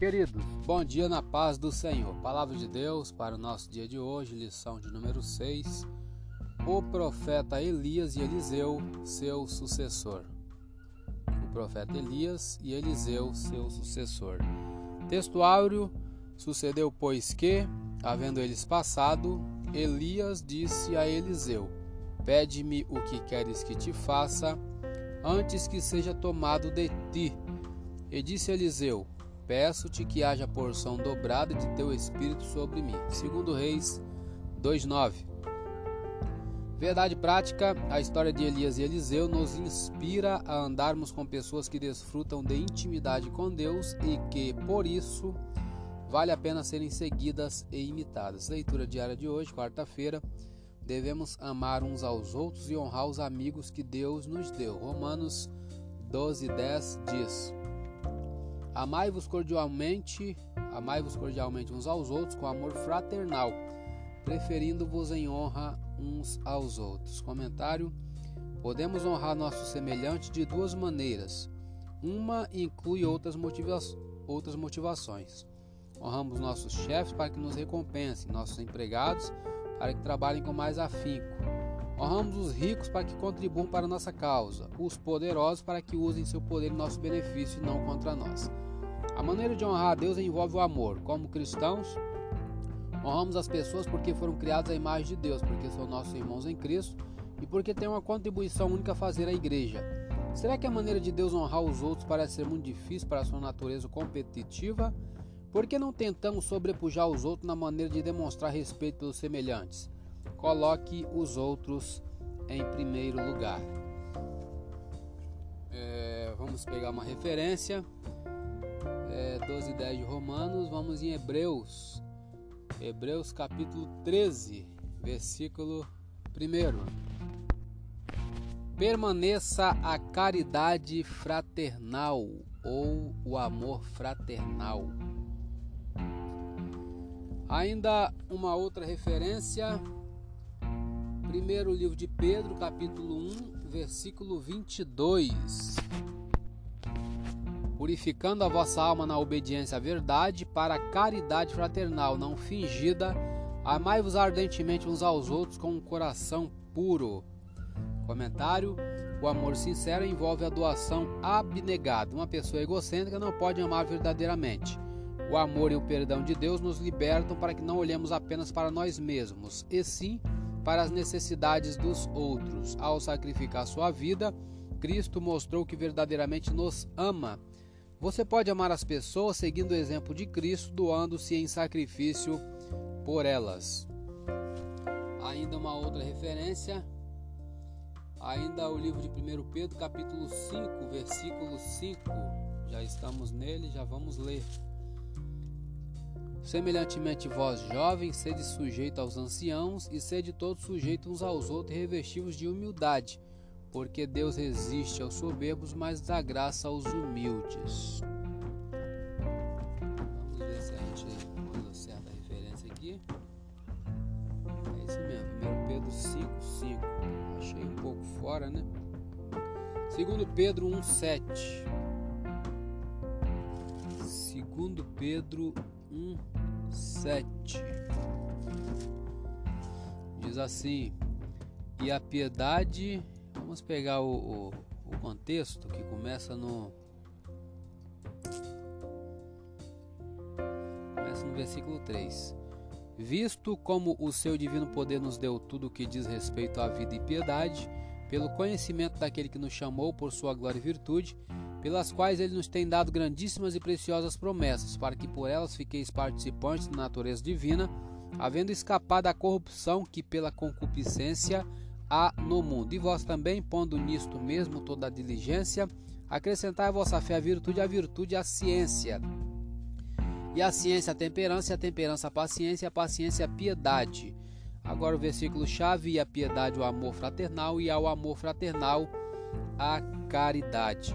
Queridos, bom dia na paz do Senhor. Palavra de Deus para o nosso dia de hoje, lição de número 6. O profeta Elias e Eliseu, seu sucessor. O profeta Elias e Eliseu, seu sucessor. Texto áureo: Sucedeu, pois que, havendo eles passado, Elias disse a Eliseu: Pede-me o que queres que te faça, antes que seja tomado de ti. E disse Eliseu: Peço-te que haja porção dobrada de teu espírito sobre mim. Segundo Reis 2:9. Verdade prática, a história de Elias e Eliseu nos inspira a andarmos com pessoas que desfrutam de intimidade com Deus e que, por isso, vale a pena serem seguidas e imitadas. Leitura diária de hoje, quarta-feira. Devemos amar uns aos outros e honrar os amigos que Deus nos deu. Romanos 12:10 diz: Amai-vos cordialmente, amai-vos cordialmente uns aos outros com amor fraternal, preferindo-vos em honra uns aos outros. Comentário: Podemos honrar nossos semelhantes de duas maneiras. Uma inclui outras, motiva outras motivações. Honramos nossos chefes para que nos recompensem, nossos empregados para que trabalhem com mais afinco. Honramos os ricos para que contribuam para nossa causa, os poderosos para que usem seu poder em nosso benefício e não contra nós. A maneira de honrar a Deus envolve o amor. Como cristãos, honramos as pessoas porque foram criadas à imagem de Deus, porque são nossos irmãos em Cristo e porque têm uma contribuição única a fazer à igreja. Será que a maneira de Deus honrar os outros parece ser muito difícil para a sua natureza competitiva? Por que não tentamos sobrepujar os outros na maneira de demonstrar respeito pelos semelhantes? Coloque os outros em primeiro lugar. É, vamos pegar uma referência é, 12 e 10 de Romanos, vamos em Hebreus. Hebreus capítulo 13, versículo 1. Permaneça a caridade fraternal ou o amor fraternal. Ainda uma outra referência, primeiro livro de Pedro, capítulo 1, versículo 22 purificando a vossa alma na obediência à verdade, para a caridade fraternal não fingida, amai-vos ardentemente uns aos outros com um coração puro. Comentário: O amor sincero envolve a doação abnegada. Uma pessoa egocêntrica não pode amar verdadeiramente. O amor e o perdão de Deus nos libertam para que não olhemos apenas para nós mesmos, e sim para as necessidades dos outros. Ao sacrificar sua vida, Cristo mostrou que verdadeiramente nos ama você pode amar as pessoas seguindo o exemplo de Cristo, doando-se em sacrifício por elas. Ainda uma outra referência, ainda o livro de 1 Pedro, capítulo 5, versículo 5. Já estamos nele, já vamos ler. Semelhantemente, vós jovens, sede sujeitos aos anciãos, e sede todos sujeitos uns aos outros, revestivos de humildade porque Deus resiste aos soberbos, mas dá graça aos humildes. Vamos ver se a gente usa certa referência aqui. É isso mesmo, 1 Pedro 5, 5. Achei um pouco fora, né? 2 Pedro 1, 7. 2 Pedro 1, 7. Diz assim: E a piedade Vamos pegar o, o, o contexto que começa no. Começa no versículo 3. Visto como o seu divino poder nos deu tudo o que diz respeito à vida e piedade, pelo conhecimento daquele que nos chamou por sua glória e virtude, pelas quais ele nos tem dado grandíssimas e preciosas promessas, para que por elas fiqueis participantes da natureza divina, havendo escapado da corrupção que pela concupiscência há no mundo. E vós também, pondo nisto mesmo toda a diligência, acrescentai a vossa fé a virtude, a virtude a ciência. E a ciência a temperança, e a temperança a paciência, e a paciência a piedade. Agora o versículo chave, e a piedade o amor fraternal, e ao amor fraternal a caridade.